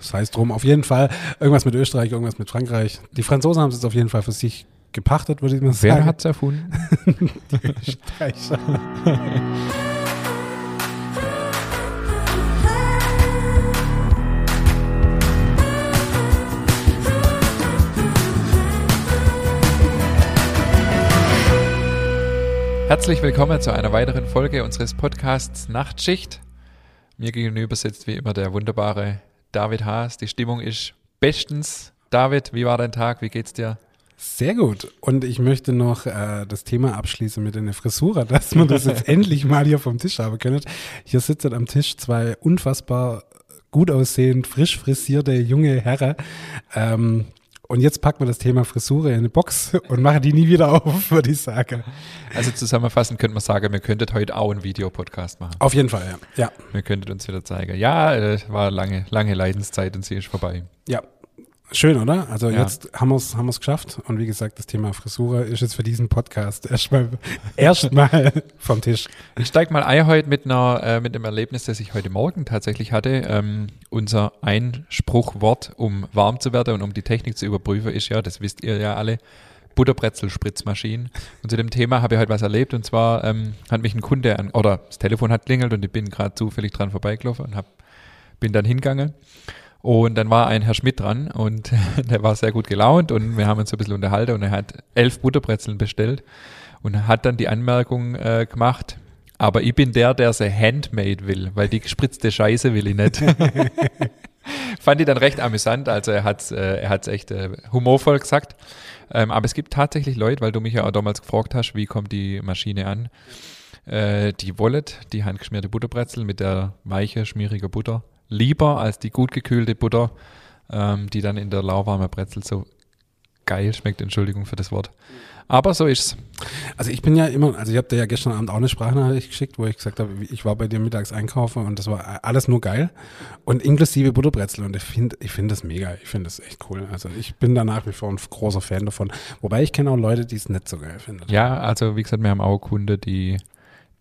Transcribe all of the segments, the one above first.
sei es drum. Auf jeden Fall irgendwas mit Österreich, irgendwas mit Frankreich. Die Franzosen haben es jetzt auf jeden Fall für sich gepachtet, würde ich mal sagen. Wer hat es erfunden? Die Österreicher. Herzlich willkommen zu einer weiteren Folge unseres Podcasts Nachtschicht. Mir gegenüber sitzt wie immer der wunderbare David Haas. Die Stimmung ist bestens. David, wie war dein Tag? Wie geht's dir? Sehr gut. Und ich möchte noch äh, das Thema abschließen mit einer Frisur, dass man das jetzt endlich mal hier vom Tisch haben können. Hier sitzen am Tisch zwei unfassbar gut aussehend, frisch frisierte junge Herren. Ähm, und jetzt packen wir das Thema Frisur in eine Box und machen die nie wieder auf, würde ich sagen. Also zusammenfassend könnte man sagen, wir könntet heute auch einen Videopodcast machen. Auf jeden Fall, ja. Ja, Wir könntet uns wieder zeigen. Ja, äh, war lange, lange Leidenszeit und sie ist vorbei. ja. Schön, oder? Also Ja. jetzt haben wir es haben wir's geschafft. Und wie gesagt, das Thema Frisur ist jetzt für diesen Podcast erstmal erstmal vom Tisch. Ich steig mal ein heute mit einer, äh, mit einem Erlebnis, das ich heute Morgen tatsächlich hatte. Ähm, unser Einspruchwort, um warm zu werden und um die Technik zu überprüfen, ist ja, das wisst ihr ja alle, Butterbrezel-Spritzmaschinen. Und zu dem Thema habe ich heute was erlebt und zwar ähm, hat mich ein Kunde an, oder das Telefon hat klingelt und ich bin gerade zufällig dran vorbeigelaufen und hab, bin dann hingegangen. Und dann war ein Herr Schmidt dran und der war sehr gut gelaunt und wir haben uns so ein bisschen unterhalten und er hat elf Butterbrezeln bestellt und hat dann die Anmerkung äh, gemacht, aber ich bin der, der sie handmade will, weil die gespritzte Scheiße will ich nicht. Fand ich dann recht amüsant, also er hat äh, er hat's echt äh, humorvoll gesagt. Ähm, aber es gibt tatsächlich Leute, weil du mich ja auch damals gefragt hast, wie kommt die Maschine an, äh, die wollen die handgeschmierte Butterbrezel mit der weiche, schmierige Butter lieber als die gut gekühlte Butter, ähm, die dann in der lauwarmen Brezel so geil schmeckt, Entschuldigung für das Wort. Aber so ist's. Also ich bin ja immer, also ich habe dir ja gestern Abend auch eine Sprachnachricht geschickt, wo ich gesagt habe, ich war bei dir mittags einkaufen und das war alles nur geil und inklusive Butterbrezel und ich finde ich finde das mega, ich finde das echt cool. Also ich bin da nach wie vor ein großer Fan davon, wobei ich kenne auch Leute, die es nicht so geil finden. Ja, also wie gesagt, wir haben auch Kunden, die,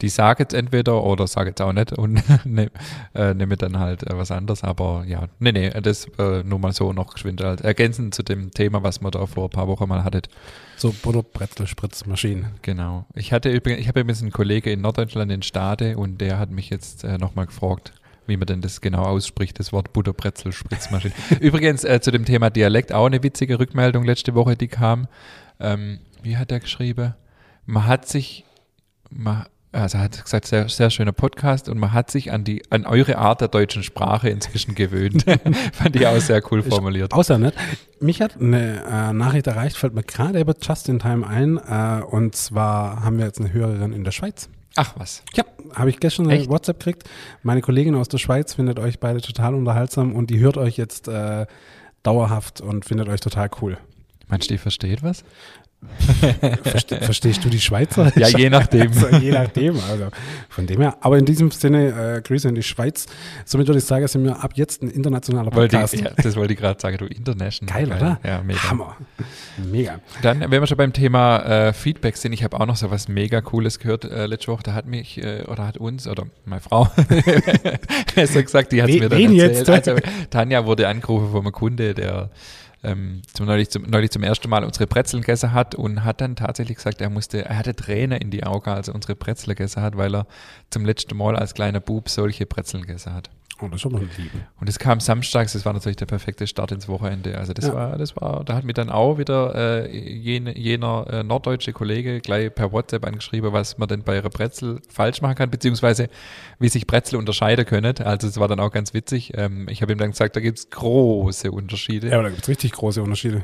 die sagen es entweder oder sagen es auch nicht und ne, äh, nehmen dann halt äh, was anderes. Aber ja, nee, nee, das äh, nur mal so noch geschwind halt ergänzend zu dem Thema, was wir da vor ein paar Wochen mal hattet. So Butterbrezel, Spritzmaschinen. Genau. Ich hatte übrigens, ich habe übrigens einen Kollege in Norddeutschland in Stade und der hat mich jetzt äh, nochmal gefragt, wie man denn das genau ausspricht, das Wort Butterbrezel, Spritzmaschine. übrigens äh, zu dem Thema Dialekt auch eine witzige Rückmeldung letzte Woche, die kam. Ähm, wie hat er geschrieben? Man hat sich, man, also er hat gesagt, sehr, sehr schöner Podcast und man hat sich an die, an eure Art der deutschen Sprache inzwischen gewöhnt. Fand ich auch sehr cool formuliert. Außer nicht. Mich hat eine äh, Nachricht erreicht, fällt mir gerade über Just in Time ein äh, und zwar haben wir jetzt eine Hörerin in der Schweiz. Ach was. Ja, habe ich gestern eine? WhatsApp gekriegt. Meine Kollegin aus der Schweiz findet euch beide total unterhaltsam und die hört euch jetzt äh, dauerhaft und findet euch total cool. Meinst du, die versteht was? Verste verstehst du die Schweizer? Ja, je nachdem. Also, je nachdem. Also von dem her. Aber in diesem Sinne, äh, Grüße in die Schweiz. Somit würde ich sagen, sind wir ab jetzt ein internationaler Wollte Podcast. ich, ja, das wollte ich gerade sagen, du International. Geil, oder? Ja, mega. Hammer. Mega. Dann, wenn wir schon beim Thema äh, Feedback sind, ich habe auch noch so was mega Cooles gehört äh, letzte Woche. Da hat mich äh, oder hat uns oder meine Frau besser gesagt, die hat Wen- mir dann erzählt. jetzt? Also, Tanja wurde angerufen von einem Kunde, der ähm, zum, neulich, zum, neulich zum ersten Mal unsere Brezeln gegessen hat und hat dann tatsächlich gesagt, er musste, er hatte Tränen in die Augen, als er unsere Brezel gegessen hat, weil er zum letzten Mal als kleiner Bub solche Brezeln gegessen hat. Oh, das ist schon mal lieb. Und es kam samstags, das war natürlich der perfekte Start ins Wochenende. Also das Ja. war, das war, da hat mir dann auch wieder äh, jene, jener äh, norddeutsche Kollege gleich per WhatsApp angeschrieben, was man denn bei ihrer Brezel falsch machen kann, beziehungsweise wie sich Brezel unterscheiden können. Also es war dann auch ganz witzig. Ähm, ich habe ihm dann gesagt, da gibt's große Unterschiede. Ja, aber da gibt es richtig große Unterschiede.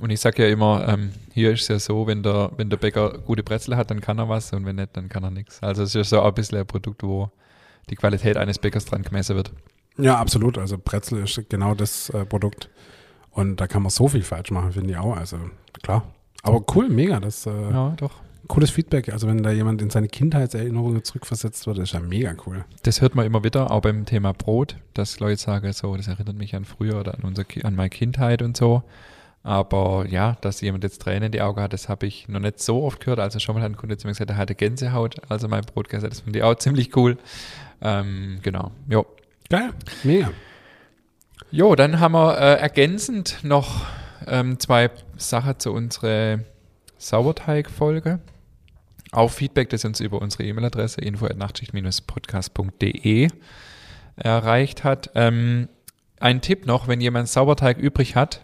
Und ich sage ja immer, ähm, hier ist es ja so, wenn der, wenn der Bäcker gute Brezel hat, dann kann er was und wenn nicht, dann kann er nichts. Also es ist so auch ein bisschen ein Produkt, wo die Qualität eines Bäckers dran gemessen wird. Ja, absolut. Also Brezel ist genau das äh, Produkt. Und da kann man so viel falsch machen, finde ich auch. Also klar. Aber cool, mega. Das äh, Ja, doch. cooles Feedback. Also wenn da jemand in seine Kindheitserinnerungen zurückversetzt wird, ist ja mega cool. Das hört man immer wieder, auch beim Thema Brot, dass Leute sagen, so, das erinnert mich an früher oder an, unser, an meine Kindheit und so. Aber ja, dass jemand jetzt Tränen in die Augen hat, das habe ich noch nicht so oft gehört. Also schon mal hat ein Kunde zu mir gesagt, er hatte Gänsehaut, also mein Brot gegessen. Das finde ich auch ziemlich cool. Ähm, genau, jo. Geil, mega. Jo, dann haben wir äh, ergänzend noch ähm, zwei Sachen zu unserer Sauerteig-Folge. Auch Feedback, das uns über unsere E-Mail-Adresse info.nachtschicht-podcast.de erreicht hat. Ähm, ein Tipp noch, wenn jemand Sauerteig übrig hat,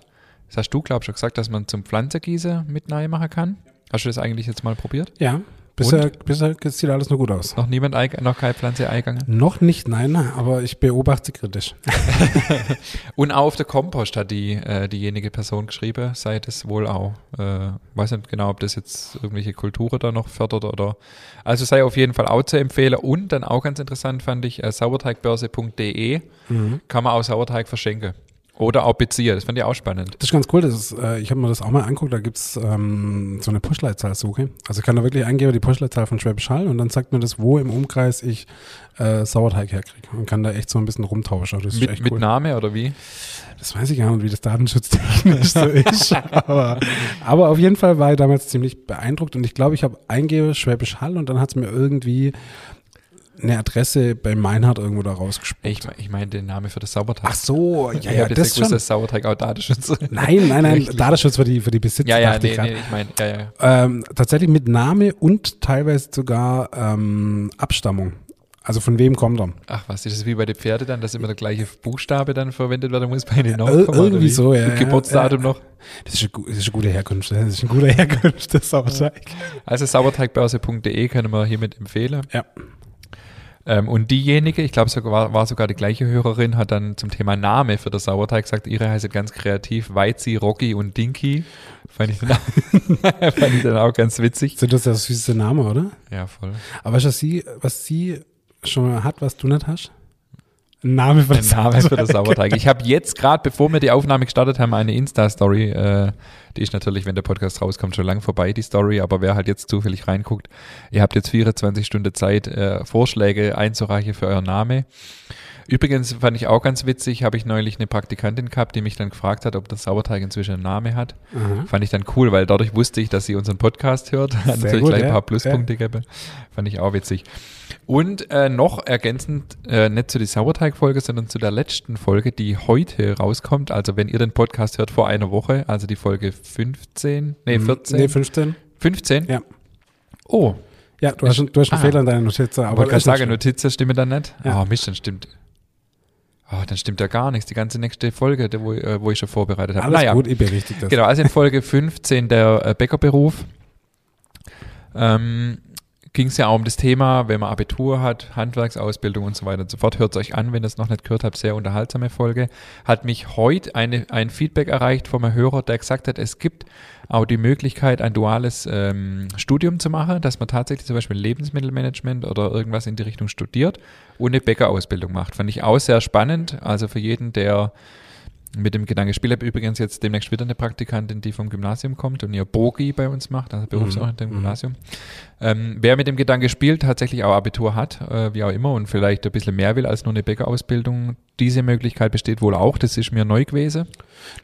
das hast du, glaube ich, schon gesagt, dass man zum Pflanzengieße mit Nei machen kann. Hast du das eigentlich jetzt mal probiert? Ja, bisher, bisher sieht alles nur gut aus. Noch niemand, noch keine Pflanze eingegangen? Noch nicht, nein, aber ich beobachte sie kritisch. Und auch auf der Kompost hat die, äh, diejenige Person geschrieben, sei das wohl auch. Äh, weiß nicht genau, ob das jetzt irgendwelche Kulturen da noch fördert oder. Also sei auf jeden Fall auch zu empfehlen. Und dann auch ganz interessant fand ich, äh, sauerteigbörse.de kann man auch Sauerteig verschenken. Oder auch beziehen. Das fand ich auch spannend. Das ist ganz cool. Das ist, äh, ich habe mir das auch mal angeguckt. Da gibt's ähm, so eine Postleitzahlsuche. Also ich kann da wirklich eingeben die Postleitzahl von Schwäbisch Hall und dann sagt mir das, wo im Umkreis ich äh, Sauerteig herkriege. Und kann da echt so ein bisschen rumtauschen. Das ist Mit, echt mit cool. Name oder wie? Das weiß ich gar nicht, wie das datenschutztechnisch so ist. Aber, aber auf jeden Fall war ich damals ziemlich beeindruckt und ich glaube, ich habe eingebe Schwäbisch Hall und dann hat es mir irgendwie eine Adresse bei Meinhard irgendwo da rausgespuckt. Ich, ich meine den Namen für das Sauerteig. Ach so, ja, ja, das schon. dass Sauerteig auch Datenschutz Nein, nein, nein. Datenschutz für die, für die Besitzer. Ja, ja, dachte ich nee, nee, ich meine, ja, ja. Ähm, tatsächlich mit Name und teilweise sogar ähm, Abstammung. Also von wem kommt er? Ach was, ist das wie bei den Pferden dann, dass immer der gleiche Buchstabe dann verwendet werden muss bei den Ir- Nachkommen? oder irgendwie wie? so, ja, Und ja, Geburtsdatum ja. noch. Das ist, eine, das ist eine gute Herkunft. Das ist eine gute Herkunft, das Sauerteig. Also sauerteigbörse.de können wir hiermit empfehlen. Ja. Ähm, und diejenige, ich glaube sogar war, sogar die gleiche Hörerin, hat dann zum Thema Name für das Sauerteig gesagt, ihre heißt ganz kreativ Weizi, Rocky und Dinky. Fand ich, dann auch, fand ich dann auch ganz witzig. Sind das ja süße Namen, oder? Ja, voll. Aber weißt du, was sie, was sie schon mal hat, was du nicht hast? Name für Ein Name für das Sauerteig. Ich habe jetzt gerade, bevor wir die Aufnahme gestartet haben, eine Insta-Story. Äh, die ist natürlich, wenn der Podcast rauskommt, schon lang vorbei, die Story. Aber wer halt jetzt zufällig reinguckt, ihr habt jetzt 24 Stunden Zeit, äh, Vorschläge einzureichen für euren Name. Übrigens fand ich auch ganz witzig, habe ich neulich eine Praktikantin gehabt, die mich dann gefragt hat, ob das Sauerteig inzwischen einen Namen hat. Aha. Fand ich dann cool, weil dadurch wusste ich, dass sie unseren Podcast hört. Hat natürlich gut, gleich ein ja. paar Pluspunkte gegeben. Fand ich auch witzig. Und äh, noch ergänzend, äh, nicht zu der Sauerteig-Folge, sondern zu der letzten Folge, die heute rauskommt. Also wenn ihr den Podcast hört vor einer Woche, also die Folge 15, nee 14, Nee, 15. 15? Ja. Oh, Ja, du hast, du hast einen Ah. Fehler in deiner Notiz. Aber ich ist nicht sagen. Notizen stimmen dann nicht. Ja. Oh Mist, dann stimmt. Oh, dann stimmt ja gar nichts. Die ganze nächste Folge, wo, äh, wo ich schon vorbereitet habe. Alles gut, ich berichtige das. Genau, also in Folge 15 der äh, Bäckerberuf ähm, ging es ja auch um das Thema, wenn man Abitur hat, Handwerksausbildung und so weiter und so fort. Hört es euch an, wenn ihr es noch nicht gehört habt, sehr unterhaltsame Folge. Hat mich heute eine, ein Feedback erreicht einem Hörer, der gesagt hat, es gibt auch die Möglichkeit, ein duales ähm, Studium zu machen, dass man tatsächlich zum Beispiel Lebensmittelmanagement oder irgendwas in die Richtung studiert und eine Bäckerausbildung macht. Fand ich auch sehr spannend. Also für jeden, der mit dem Gedanke spielt, habe übrigens jetzt demnächst wieder eine Praktikantin, die vom Gymnasium kommt und ihr Bogi bei uns macht, also Berufsorientierung im Mhm. Gymnasium. Ähm, wer mit dem Gedanke spielt, tatsächlich auch Abitur hat, äh, wie auch immer, und vielleicht ein bisschen mehr will als nur eine Bäckerausbildung, diese Möglichkeit besteht wohl auch. Das ist mir neu gewesen.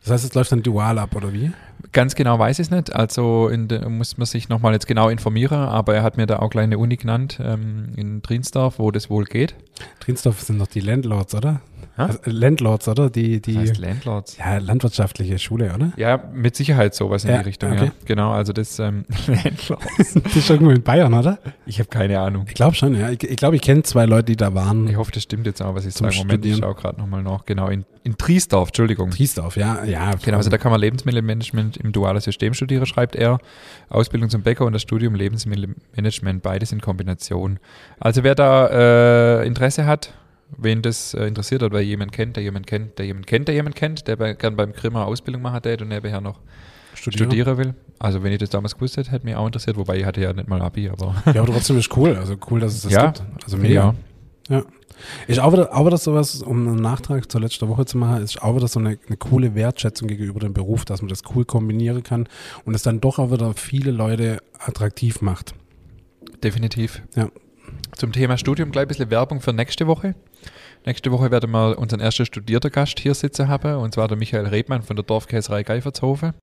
Das heißt, es läuft dann dual ab, oder wie? Ganz genau weiß ich es nicht. Also in de, muss man sich nochmal jetzt genau informieren, aber er hat mir da auch gleich eine Uni genannt ähm, in Trinsdorf, wo das wohl geht. Trinsdorf sind doch die Landlords, oder? Also, Landlords, oder? Die, die Das heißt Landlords. ja, landwirtschaftliche Schule, oder? Ja, mit Sicherheit sowas in Ja, die Richtung, okay. ja. Genau, also das ähm, Landlords. Das ist irgendwo in Bayern, oder? Ich habe keine Ahnung. Ich glaube schon, ja. Ich glaube, ich, glaub, ich kenne zwei Leute, die da waren. Ich hoffe, das stimmt jetzt auch, was ich sage. Moment, ich Studieren. schaue gerade nochmal nach. Genau, in, in Triesdorf, Entschuldigung. Triesdorf, ja. ja Genau, also da kann man Lebensmittelmanagement im dualen System studieren, schreibt er. Ausbildung zum Bäcker und das Studium Lebensmittelmanagement, beides in Kombination. Also wer da äh, Interesse hat, wen das äh, interessiert oder wer jemand kennt, der jemand kennt, der jemand kennt, der jemand kennt, der bei, gern beim Grimmer Ausbildung machen tät und nebenher noch Studieren. studieren will. Also wenn ich das damals gewusst hätte, hätte mich auch interessiert, wobei ich hatte ja nicht mal Abi, aber Ja, aber trotzdem ist cool. Also cool, dass es das Ja, gibt. Also mega. ja. Ja. Auch wieder, auch wieder sowas, um einen Nachtrag zur letzten Woche zu machen, ist auch wieder so eine, eine coole Wertschätzung gegenüber dem Beruf, dass man das cool kombinieren kann und es dann doch auch wieder viele Leute attraktiv macht. Definitiv. Ja. Zum Thema Studium gleich ein bisschen Werbung für nächste Woche. Nächste Woche werden wir unseren ersten studierten Gast hier sitzen haben, und zwar der Michael Rebmann von der Dorfkäserei Geifertshofen.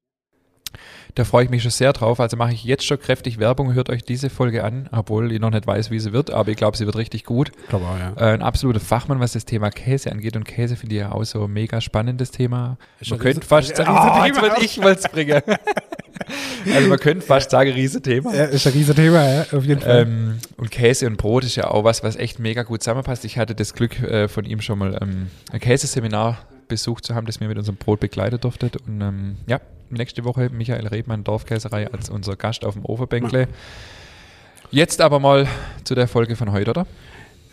Da freue ich mich schon sehr drauf. Also mache ich jetzt schon kräftig Werbung. Hört euch diese Folge an, obwohl ich noch nicht weiß, wie sie wird, aber ich glaube, sie wird richtig gut. Ich glaube auch, ja. Äh, ein absoluter Fachmann, was das Thema Käse angeht. Und Käse finde ich ja auch so ein mega spannendes Thema. Man könnte fast sagen, oh, jetzt wollte ich mal bringen. also man könnte fast sagen, Riesenthema. Ja, ist ein riesen Thema, ja, auf jeden Fall. Ähm, und Käse und Brot ist ja auch was, was echt mega gut zusammenpasst. Ich hatte das Glück, äh, von ihm schon mal ähm, ein Käseseminar besucht zu haben, das mir mit unserem Brot begleitet durfte. Und ähm, ja, nächste Woche Michael Rebmann, Dorfkäserei, als unser Gast auf dem Ofenbänkle. Jetzt aber mal zu der Folge von heute, oder?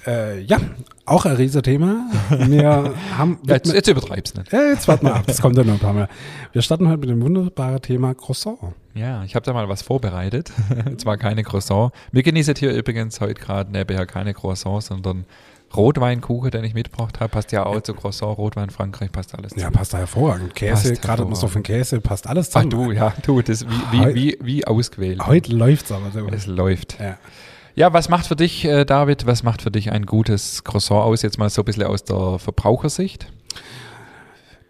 Äh, ja, auch ein riesen Thema. Wir haben. Ja, jetzt, jetzt übertreib's nicht. Ja, jetzt warten wir ab, das kommt dann noch ein paar Mal. Wir starten heute mit dem wunderbaren Thema Croissant. Ja, ich habe da mal was vorbereitet. Zwar keine Croissant. Wir genießen hier übrigens heute gerade nebenher keine Croissant, sondern Rotweinkuchen, den ich mitgebracht habe. Passt ja auch zu Croissant, Rotwein, Frankreich, passt alles Ja, zusammen. passt da hervorragend. Käse, Passt gerade so von Käse, passt alles Ach zusammen. du, ja, du, das wie, wie, wie, wie ausgewählt. Heute läuft's aber so. Es läuft. Ja. Ja, was macht für dich, äh, David, was macht für dich ein gutes Croissant aus? Jetzt mal so ein bisschen aus der Verbrauchersicht.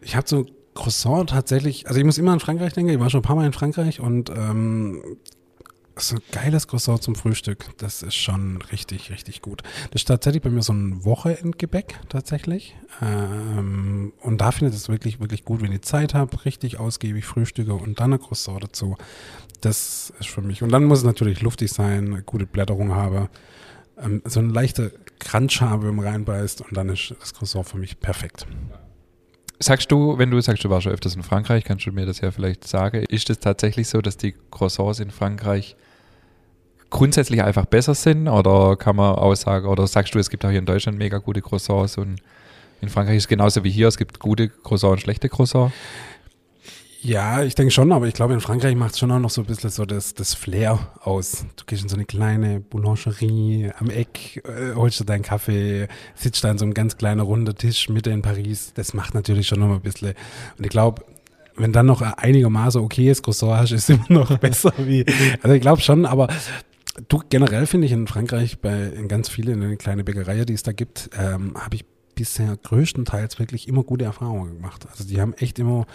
Ich habe so Croissant tatsächlich, also ich muss immer an Frankreich denken, ich war schon ein paar Mal in Frankreich und ähm, so ein geiles Croissant zum Frühstück, das ist schon richtig, richtig gut. Das ist tatsächlich bei mir so ein Wochenendgebäck tatsächlich. Ähm, und da finde ich es wirklich, wirklich gut, wenn ich Zeit habe, richtig ausgiebig frühstücke und dann ein Croissant dazu. Das ist für mich. Und dann muss es natürlich luftig sein, eine gute Blätterung habe, ähm, so eine leichte Crunch habe, man reinbeißt und dann ist das Croissant für mich perfekt. Sagst du, wenn du sagst, du warst schon öfters in Frankreich, kannst du mir das ja vielleicht sagen, ist es tatsächlich so, dass die Croissants in Frankreich grundsätzlich einfach besser sind oder kann man auch sagen, oder sagst du, es gibt auch hier in Deutschland mega gute Croissants und in Frankreich ist es genauso wie hier, es gibt gute Croissants und schlechte Croissants? Ja, ich denke schon, aber ich glaube, in Frankreich macht es schon auch noch so ein bisschen so das, das Flair aus. Du gehst in so eine kleine Boulangerie am Eck, äh, holst dir deinen Kaffee, sitzt da an so einem ganz kleinen runden Tisch Mitte in Paris. Das macht natürlich schon noch ein bisschen. Und ich glaube, wenn dann noch ein einigermaßen okayes Croissant hast, ist immer noch besser wie. Also ich glaube schon, aber du generell finde ich in Frankreich bei in ganz vielen kleinen Bäckereien, die es da gibt, ähm, habe ich bisher größtenteils wirklich immer gute Erfahrungen gemacht. Also die haben echt immer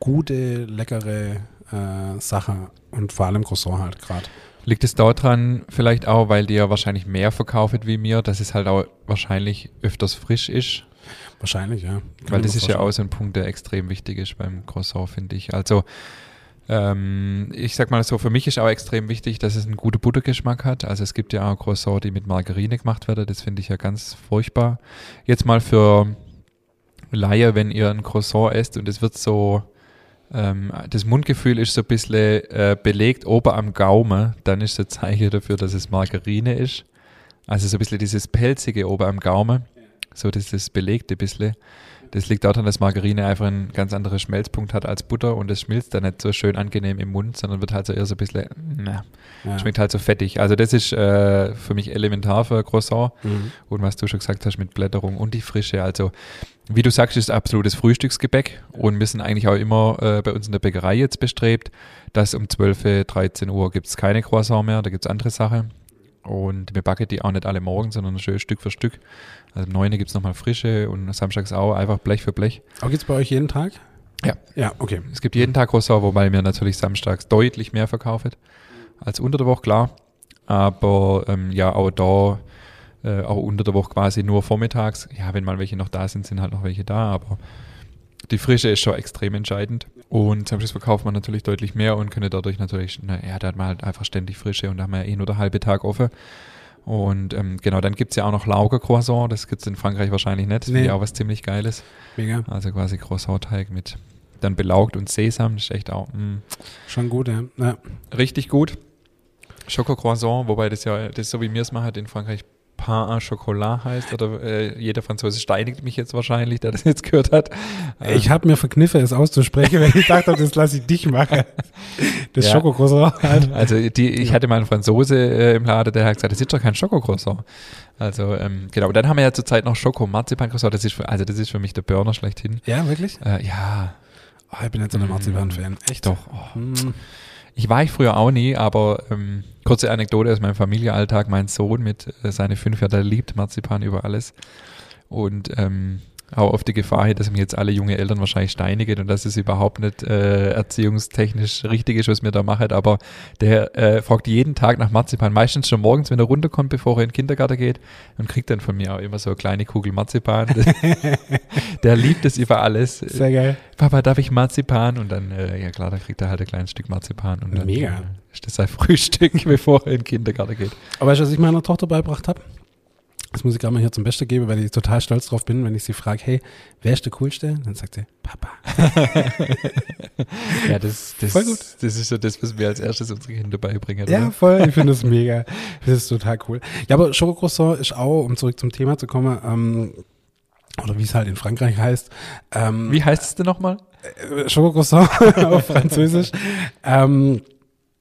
gute, leckere äh, Sachen und vor allem Croissant halt gerade. Liegt es daran vielleicht auch, weil die ja wahrscheinlich mehr verkauft wie mir, dass es halt auch wahrscheinlich öfters frisch ist? Wahrscheinlich, ja. Kann Weil das ist ja auch so ein Punkt, der extrem wichtig ist beim Croissant, finde ich. Also ähm, ich sag mal so, für mich ist auch extrem wichtig, dass es einen guten Buttergeschmack hat. Also es gibt ja auch Croissant, die mit Margarine gemacht werden. Das finde ich ja ganz furchtbar. Jetzt mal für Laie, wenn ihr ein Croissant esst und es wird so, ähm, das Mundgefühl ist so ein bisschen äh, belegt ober am Gaumen, dann ist das Zeichen dafür, dass es Margarine ist. Also so ein bisschen dieses pelzige ober am Gaumen, so dieses belegte bisschen. Das liegt daran, dass Margarine einfach einen ganz anderen Schmelzpunkt hat als Butter und es schmilzt dann nicht so schön angenehm im Mund, sondern wird halt so eher so ein bisschen, na, Ja. schmeckt halt so fettig. Also das ist äh, für mich elementar für ein Croissant. Mhm. Und was du schon gesagt hast mit Blätterung und die Frische. Also, wie du sagst, ist absolutes Frühstücksgebäck. Und wir sind eigentlich auch immer äh, bei uns in der Bäckerei jetzt bestrebt, dass um 12, 13 Uhr gibt es keine Croissant mehr, da gibt es andere Sachen. Und wir backen die auch nicht alle morgen, sondern schön Stück für Stück. Also um 9 gibt es nochmal frische und samstags auch einfach Blech für Blech. Aber geht's bei euch jeden Tag? Ja. Ja, okay. Es gibt jeden Tag Croissant, wobei wir natürlich samstags deutlich mehr verkaufen als unter der Woche, klar. Aber ähm, ja, auch da, äh, auch unter der Woche quasi nur vormittags. Ja, wenn mal welche noch da sind, sind halt noch welche da, aber die Frische ist schon extrem entscheidend. Und samstags verkauft man natürlich deutlich mehr und könnte dadurch natürlich, na, ja, da hat man halt einfach ständig Frische und da haben wir ja eh nur der halbe Tag offen. Und ähm, genau, dann gibt's ja auch noch Lauge Croissant, das gibt's in Frankreich wahrscheinlich nicht. Das Nee. finde auch was ziemlich Geiles. Mega. Also quasi Croissant-Teig mit dann belaugt und Sesam, das ist echt auch mm, Schon gut, ja. ja. richtig gut. Schoko-Croissant, wobei das ja, das ist so wie mir es macht, in Frankreich Pain à Chocolat heißt, oder äh, jeder Franzose steinigt mich jetzt wahrscheinlich, der das jetzt gehört hat. Äh, Ich habe mir verkniffen, es auszusprechen, weil ich dachte, das lasse ich dich machen. Das Ja. Schokocroissant halt. Also die, ich hatte mal einen Franzose äh, im Laden, der hat gesagt, das ist doch kein Schokocroissant. Also ähm, genau, und dann haben wir ja zurzeit noch Schoko Marzipan Croissant, das ist für, also das ist für mich der Burner schlechthin. Ja, wirklich? Äh, ja, Oh, ich bin jetzt so ein Marzipan-Fan. Echt? doch. Oh. Hm. Ich war ich früher auch nie, aber ähm, kurze Anekdote aus meinem Familienalltag. Mein Sohn mit äh, seine fünf Jahre, der liebt Marzipan über alles. Und ähm, auch auf die Gefahr hin, dass mir jetzt alle junge Eltern wahrscheinlich steinigen und dass es überhaupt nicht äh, erziehungstechnisch richtig ist, was mir da macht. Aber der äh, fragt jeden Tag nach Marzipan, meistens schon morgens, wenn er runterkommt, bevor er in den Kindergarten geht und kriegt dann von mir auch immer so eine kleine Kugel Marzipan. der liebt es über alles. Sehr geil. Papa, darf ich Marzipan? Und dann, äh, ja klar, da kriegt er halt ein kleines Stück Marzipan. Und dann, Mega. Äh, ist das sein Frühstück, bevor er in den Kindergarten geht. Aber weißt du, was ich meiner Tochter beigebracht habe? Das muss ich gerade mal hier zum Besten geben, weil ich total stolz drauf bin, wenn ich sie frage, hey, wer ist der Coolste? Dann sagt sie, Papa. ja, das, das, Voll gut. das ist so das, was wir als erstes unsere Kinder beibringen. Ja, oder? voll. Ich finde das mega. Das ist total cool. Ja, aber Schokocroissant ist auch, um zurück zum Thema zu kommen, ähm, oder wie es halt in Frankreich heißt, ähm, Wie heißt es denn nochmal? äh, Schokocroissant auf Französisch. Ähm,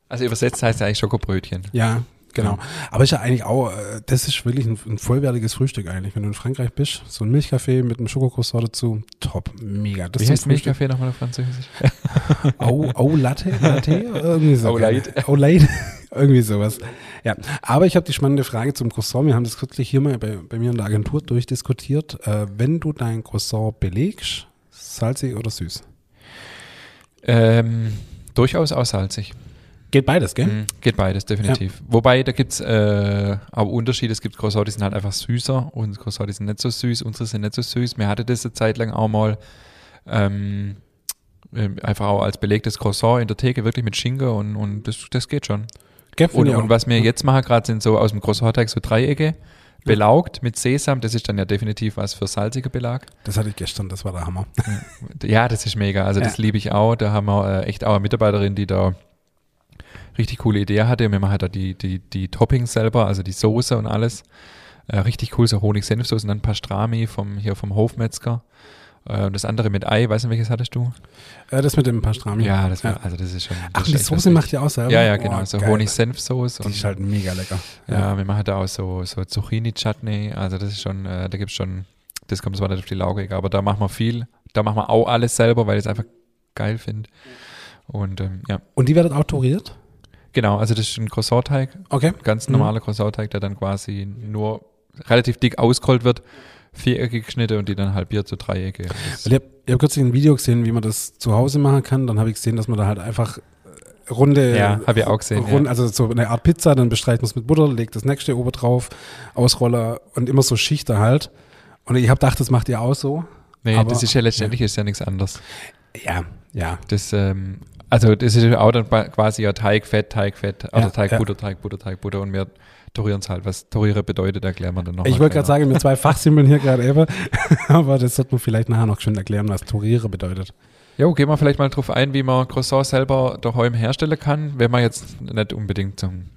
Also übersetzt heißt es eigentlich Schokobrötchen. ja, genau. Aber ist ja eigentlich auch, äh, das ist wirklich ein, ein vollwertiges Frühstück eigentlich. Wenn du in Frankreich bist, so ein Milchkaffee mit einem Schokocroissant dazu, top, mega. Das Wie heißt Frühstück. Milchkaffee nochmal auf Französisch? Au, au Latte? Latte? Irgendwie so. Au Lait. Au Lait. Irgendwie sowas. Ja, aber ich habe die spannende Frage zum Croissant. Wir haben das kürzlich hier mal bei, bei mir in der Agentur durchdiskutiert. Äh, wenn du dein Croissant belegst, salzig oder süß? Ähm, durchaus auch salzig. Geht beides, gell? Mhm, geht beides, definitiv. Wobei, da gibt's äh, auch Unterschiede. Es gibt Croissants, die sind halt einfach süßer und Croissants, die sind nicht so süß. Unsere sind nicht so süß. Mir hatte das eine Zeit lang auch mal ähm, ähm, einfach auch als belegtes Croissant in der Theke, wirklich mit Schinken und, und das, das geht schon. Gell, Und, und was wir jetzt machen gerade, sind so aus dem Croissant-Teig so Dreiecke, belaugt mit Sesam. Das ist dann ja definitiv was für salziger Belag. Das hatte ich gestern, das war der Hammer. Ja, das ist mega. Also das Ja. liebe ich auch. Da haben wir äh, echt auch eine Mitarbeiterin, die da richtig coole Idee hatte. Wir machen da die, die, die Toppings selber, also die Soße und alles. Äh, richtig cool, so Honig-Senfsoße und dann Pastrami vom, hier vom Hofmetzger. Äh, und das andere mit Ei, weißt du, welches hattest du? Äh, das mit dem Pastrami. Ja, das war, Ja. also das ist schon. das Ach, ist die Soße macht ihr auch selber? Ja, ja, genau. Oh, so. Honig-Senfsoße Die ist halt mega lecker. ja, wir machen da auch so, so Zucchini-Chutney. Also das ist schon, äh, da gibt's schon, das kommt zwar nicht auf die Lauge, aber da machen wir viel. Da machen wir auch alles selber, weil ich es einfach geil finde. Und ähm, ja, Und die werdet autoriert? Genau, also das ist ein Croissant-Teig, Okay. ganz Mhm. normaler Croissant-Teig, der dann quasi nur relativ dick ausgerollt wird, viereckig geschnitten und die dann halbiert zu Dreiecke. Das, Weil ich habe hab kürzlich ein Video gesehen, wie man das zu Hause machen kann. Dann habe ich gesehen, dass man da halt einfach äh, runde, Ja, hab ich auch gesehen, Rund, ja. Also so eine Art Pizza, dann bestreicht man es mit Butter, legt das nächste oben drauf, Ausroller und immer so Schichten halt. Und ich habe gedacht, das macht ihr auch so. nee, aber- das ist ja letztendlich ist ja nichts anderes. Ja, ja. Das, ähm, also das ist ja auch dann quasi ja Teigfett, Teigfett, oder Ja, Teigbutter, Teigbutter, Teigbutter und wir torieren es halt. Was toriere bedeutet, erklären wir dann noch. Ich wollte gerade sagen, mir zwei Fachsimpeln hier gerade eben, aber das sollte man vielleicht nachher noch schön erklären, was Toriere bedeutet. Jo, gehen wir vielleicht mal drauf ein, wie man Croissant selber daheim herstellen kann, wenn man jetzt nicht unbedingt zum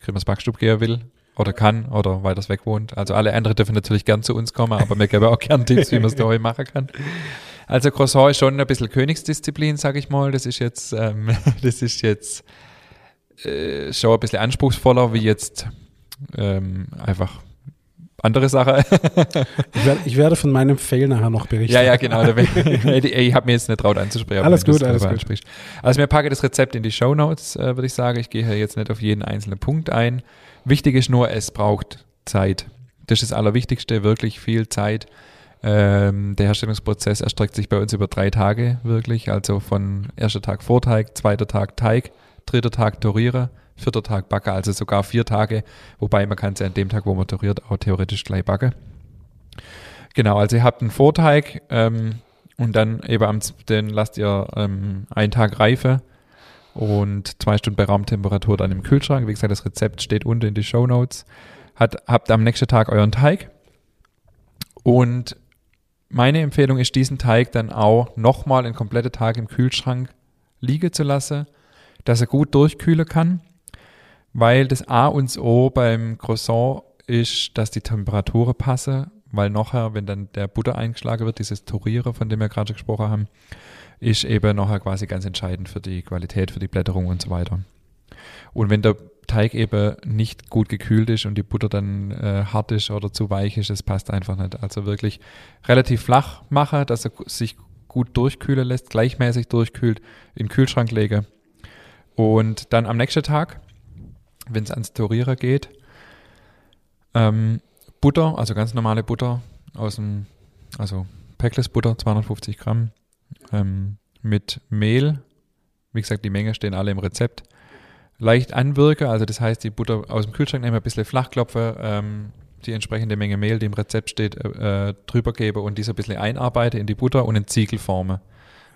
Grimmers Backstub gehen will oder kann oder weiters weg wohnt. Also alle anderen dürfen natürlich gern zu uns kommen, aber wir geben auch gern Tipps, wie man es daheim machen kann. Also Croissant ist schon ein bisschen Königsdisziplin, sag ich mal. Das ist jetzt, ähm, das ist jetzt äh, schon ein bisschen anspruchsvoller wie jetzt ähm, einfach andere Sachen. Ich werde, ich werde von meinem Fail nachher noch berichten. Ja, ja, genau. Ich habe mir jetzt nicht traut anzusprechen. aber Alles gut, es alles gut. ansprichst. Also mir packe das Rezept in die Show Notes, äh, würde ich sagen. Ich gehe hier jetzt nicht auf jeden einzelnen Punkt ein. Wichtig ist nur, es braucht Zeit. Das ist das Allerwichtigste, wirklich viel Zeit. Ähm, der Herstellungsprozess erstreckt sich bei uns über drei Tage wirklich. Also von erster Tag Vorteig, zweiter Tag Teig, dritter Tag Toriere, vierter Tag Backe, also sogar vier Tage. Wobei man kann es an dem Tag, wo man toriert, auch theoretisch gleich backe. Genau, also ihr habt einen Vorteig ähm, und dann eben am, den lasst ihr ähm, einen Tag reife und zwei Stunden bei Raumtemperatur dann im Kühlschrank. Wie gesagt, das Rezept steht unten in die Show Notes. Hat, habt am nächsten Tag euren Teig und meine Empfehlung ist, diesen Teig dann auch nochmal einen kompletten Tag im Kühlschrank liegen zu lassen, dass er gut durchkühlen kann, weil das A und O beim Croissant ist, dass die Temperaturen passen, weil nachher, wenn dann der Butter eingeschlagen wird, dieses Torieren, von dem wir gerade gesprochen haben, ist eben nachher quasi ganz entscheidend für die Qualität, für die Blätterung und so weiter. Und wenn der Teig eben nicht gut gekühlt ist und die Butter dann äh, hart ist oder zu weich ist, das passt einfach nicht. Also wirklich relativ flach machen, dass er sich gut durchkühlen lässt, gleichmäßig durchkühlt, in den Kühlschrank lege. Und dann am nächsten Tag, wenn es ans Torieren geht, ähm, Butter, also ganz normale Butter aus dem also Packless Butter, 250 Gramm, ähm, mit Mehl. Wie gesagt, die Menge stehen alle im Rezept. Leicht anwirke, also das heißt, die Butter aus dem Kühlschrank nehmen, ein bisschen Flachklopfe, ähm, die entsprechende Menge Mehl, die im Rezept steht, äh, drüber gebe und diese ein bisschen einarbeite in die Butter und in Ziegel forme.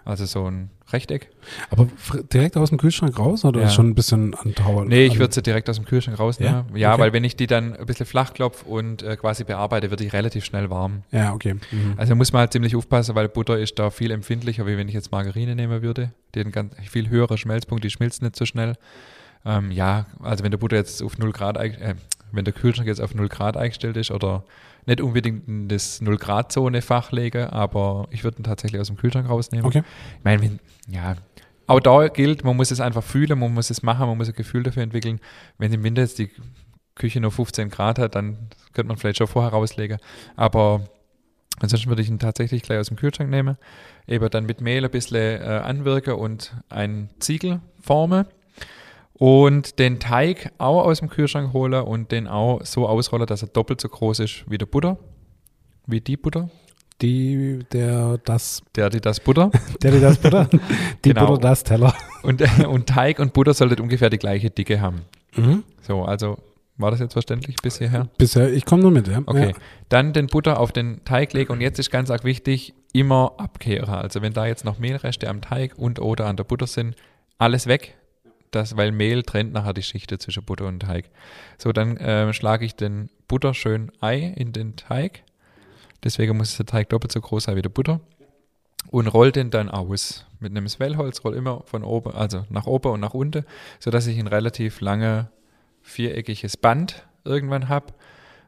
Also so ein Rechteck. Aber direkt aus dem Kühlschrank raus oder Ja. ist schon ein bisschen andauernd? Nee, ich würde sie direkt aus dem Kühlschrank rausnehmen. Ja? Ja, Okay. weil wenn ich die dann ein bisschen flach klopfe und äh, quasi bearbeite, wird die relativ schnell warm. Ja, okay. Mhm. Also muss man halt ziemlich aufpassen, weil Butter ist da viel empfindlicher, wie wenn ich jetzt Margarine nehmen würde. Die hat einen ganz viel höherer Schmelzpunkt, die schmilzt nicht so schnell. Ähm, ja, also wenn der Butter jetzt auf 0 Grad, äh, wenn der Kühlschrank jetzt auf 0 Grad eingestellt ist oder nicht unbedingt in das 0 Grad Zone Fach lege, aber ich würde ihn tatsächlich aus dem Kühlschrank rausnehmen. Okay. Ich meine, wenn, ja, auch da gilt, man muss es einfach fühlen, man muss es machen, man muss ein Gefühl dafür entwickeln. Wenn im Winter jetzt die Küche nur 15 Grad hat, dann könnte man vielleicht schon vorher rauslegen. Aber ansonsten würde ich ihn tatsächlich gleich aus dem Kühlschrank nehmen, eben dann mit Mehl ein bisschen äh, anwirken und ein Ziegel forme. Und den Teig auch aus dem Kühlschrank hole und den auch so ausrolle, dass er doppelt so groß ist wie der Butter. Wie die Butter. Die, der, das, Der, die das Butter. der, die das Butter, die Genau. Butter, das Teller. Und, und Teig und Butter sollten ungefähr die gleiche Dicke haben. Mhm. So, also war das jetzt verständlich bis hierher? Bisher, ich komme nur mit, ja. Okay. Ja. Dann den Butter auf den Teig legen und jetzt ist ganz arg wichtig, immer abkehren. Also wenn da jetzt noch Mehlreste am Teig und oder an der Butter sind, alles weg. Das, weil Mehl trennt nachher die Schichte zwischen Butter und Teig. So, dann äh, schlage ich den Butter schön Ei in den Teig. Deswegen muss der Teig doppelt so groß sein wie der Butter. Und roll den dann aus. Mit einem Swellholz roll immer von oben, also nach oben und nach unten, sodass ich ein relativ lange viereckiges Band irgendwann habe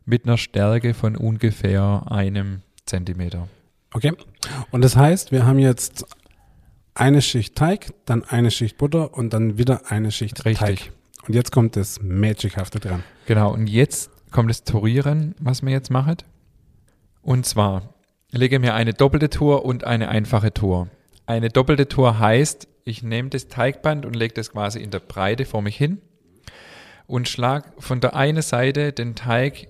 mit einer Stärke von ungefähr einem Zentimeter. Okay. Und das heißt, wir haben jetzt eine Schicht Teig, dann eine Schicht Butter und dann wieder eine Schicht Richtig. Teig. Und jetzt kommt das Magichhafte dran. Genau, und jetzt kommt das Torieren, was wir jetzt machen. Und zwar lege mir eine doppelte Tour und eine einfache Tour. Eine doppelte Tour heißt, ich nehme das Teigband und lege das quasi in der Breite vor mich hin und schlage von der einen Seite den Teig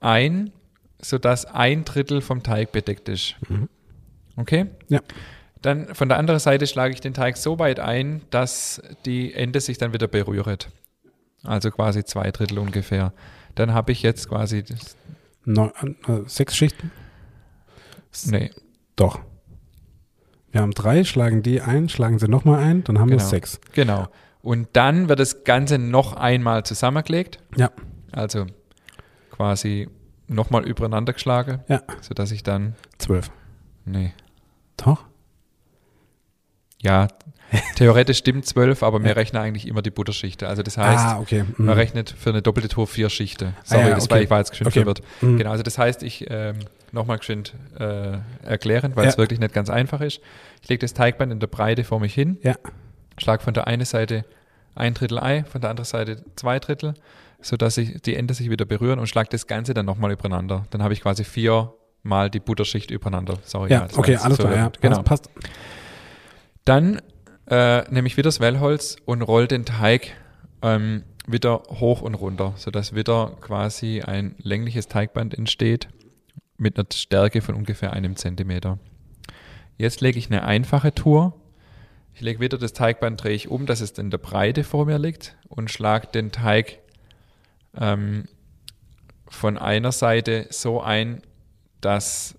ein, sodass ein Drittel vom Teig bedeckt ist. Okay? Ja. Dann von der anderen Seite schlage ich den Teig so weit ein, dass die Ende sich dann wieder berührt. Also quasi zwei Drittel ungefähr. Dann habe ich jetzt quasi, Neun, äh, sechs Schichten? nee, Doch. Wir haben drei, schlagen die ein, schlagen sie nochmal ein, dann haben wir Genau. sechs. genau. Und dann wird das Ganze noch einmal zusammengelegt. Ja. Also quasi nochmal übereinander geschlagen, Ja. sodass ich dann, Zwölf. nee, Doch? Ja, theoretisch stimmt zwölf, aber wir rechnen eigentlich immer die Butterschichte. Also das heißt, ah, okay. Mhm. Man rechnet für eine doppelte Tour vier Schichten. Sorry, Ah ja, das okay. war, ich war jetzt geschwind Okay. verwirrt. Mhm. Genau, also das heißt, ich ähm, nochmal geschwind äh, erklären, weil Ja. es wirklich nicht ganz einfach ist. Ich lege das Teigband in der Breite vor mich hin, Ja. schlage von der einen Seite ein Drittel Ei, von der anderen Seite zwei Drittel, sodass sich die Ende sich wieder berühren und schlage das Ganze dann nochmal übereinander. Dann habe ich quasi viermal die Butterschicht übereinander. Sorry, Ja, okay, alles klar, ja. Genau. Passt. Dann äh, nehme ich wieder das Wellholz und roll den Teig ähm, wieder hoch und runter, sodass wieder quasi ein längliches Teigband entsteht mit einer Stärke von ungefähr einem Zentimeter. Jetzt lege ich eine einfache Tour. Ich lege wieder das Teigband, drehe ich um, dass es in der Breite vor mir liegt und schlage den Teig ähm, von einer Seite so ein, dass